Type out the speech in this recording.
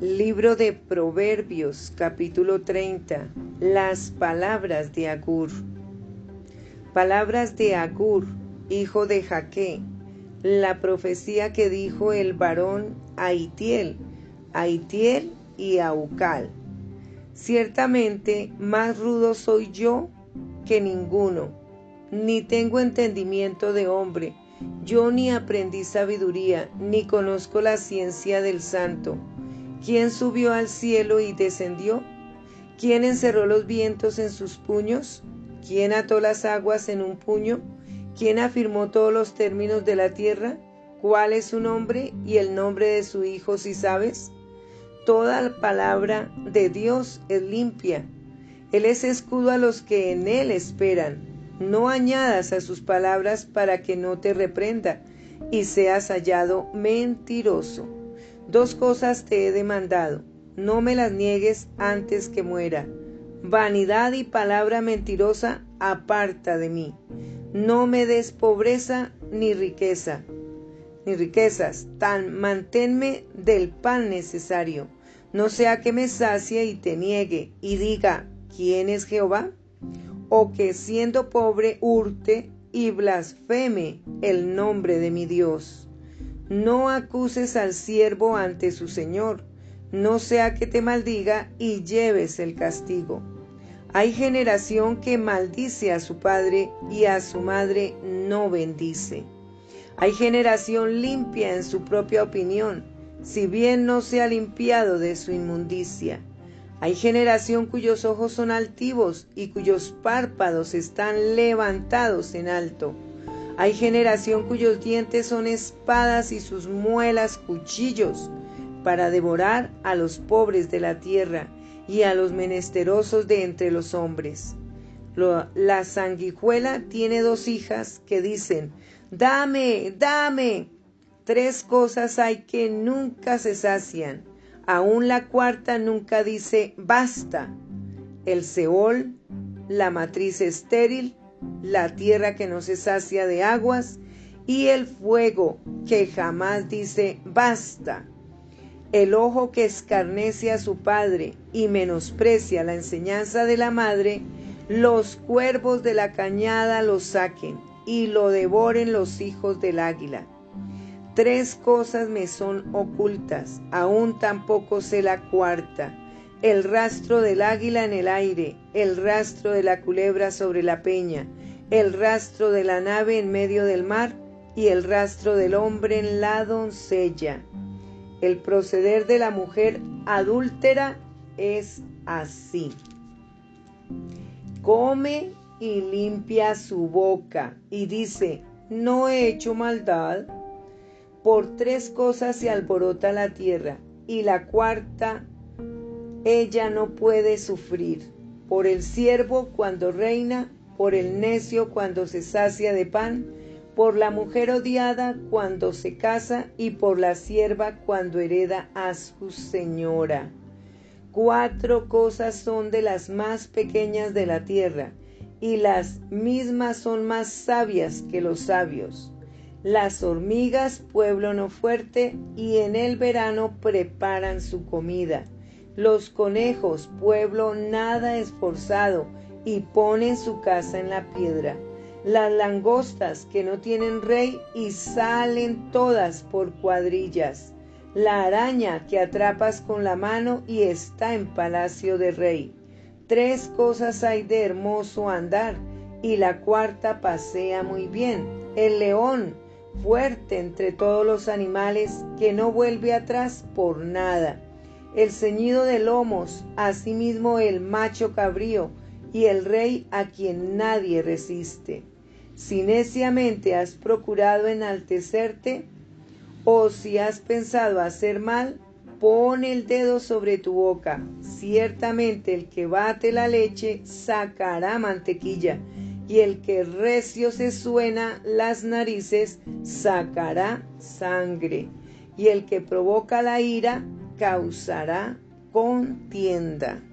Libro de Proverbios, capítulo 30. Las palabras de Agur. Palabras de Agur, hijo de Jaque. La profecía que dijo el varón Aitiel, Aitiel y Aucal. Ciertamente más rudo soy yo que ninguno, ni tengo entendimiento de hombre. Yo ni aprendí sabiduría, ni conozco la ciencia del santo ¿Quién subió al cielo y descendió? ¿Quién encerró los vientos en sus puños? ¿Quién ató las aguas en un puño? ¿Quién afirmó todos los términos de la tierra? ¿Cuál es su nombre y el nombre de su Hijo si sabes? Toda palabra de Dios es limpia. Él es escudo a los que en Él esperan. No añadas a sus palabras para que no te reprenda y seas hallado mentiroso. Dos cosas te he demandado, no me las niegues antes que muera. Vanidad y palabra mentirosa aparta de mí. No me des pobreza ni riqueza, ni riquezas, tan manténme del pan necesario. No sea que me sacie y te niegue y diga, ¿quién es Jehová? O que siendo pobre hurte y blasfeme el nombre de mi Dios. No acuses al siervo ante su señor, no sea que te maldiga y lleves el castigo. Hay generación que maldice a su padre y a su madre no bendice. Hay generación limpia en su propia opinión, si bien no se ha limpiado de su inmundicia. Hay generación cuyos ojos son altivos y cuyos párpados están levantados en alto hay generación cuyos dientes son espadas y sus muelas cuchillos para devorar a los pobres de la tierra y a los menesterosos de entre los hombres. La sanguijuela tiene dos hijas que dicen, dame, dame. Tres cosas hay que nunca se sacian. Aún la cuarta nunca dice, basta. El Seol, la matriz estéril la tierra que no se sacia de aguas y el fuego que jamás dice basta. El ojo que escarnece a su padre y menosprecia la enseñanza de la madre, los cuervos de la cañada lo saquen y lo devoren los hijos del águila. Tres cosas me son ocultas, aún tampoco sé la cuarta el rastro del águila en el aire, el rastro de la culebra sobre la peña, el rastro de la nave en medio del mar y el rastro del hombre en la doncella. El proceder de la mujer adúltera es así. Come y limpia su boca y dice, no he hecho maldad. Por tres cosas se alborota la tierra y la cuarta ella no puede sufrir, por el siervo cuando reina, por el necio cuando se sacia de pan, por la mujer odiada cuando se casa y por la sierva cuando hereda a su señora. Cuatro cosas son de las más pequeñas de la tierra, y las mismas son más sabias que los sabios. Las hormigas, pueblo no fuerte, y en el verano preparan su comida los conejos, pueblo nada esforzado, y ponen su casa en la piedra. Las langostas que no tienen rey y salen todas por cuadrillas. La araña que atrapas con la mano y está en palacio de rey. Tres cosas hay de hermoso andar y la cuarta pasea muy bien. El león, fuerte entre todos los animales, que no vuelve atrás por nada el ceñido de lomos, asimismo el macho cabrío y el rey a quien nadie resiste. Si neciamente has procurado enaltecerte, o si has pensado hacer mal, pon el dedo sobre tu boca. Ciertamente el que bate la leche sacará mantequilla, y el que recio se suena las narices sacará sangre, y el que provoca la ira causará contienda.